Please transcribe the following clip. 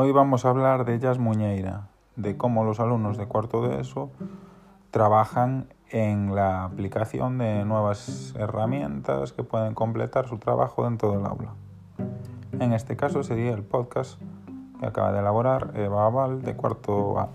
Hoy vamos a hablar de Jazz Muñeira, de cómo los alumnos de cuarto de ESO trabajan en la aplicación de nuevas herramientas que pueden completar su trabajo dentro del aula. En este caso sería el podcast que acaba de elaborar Eva Aval de cuarto A.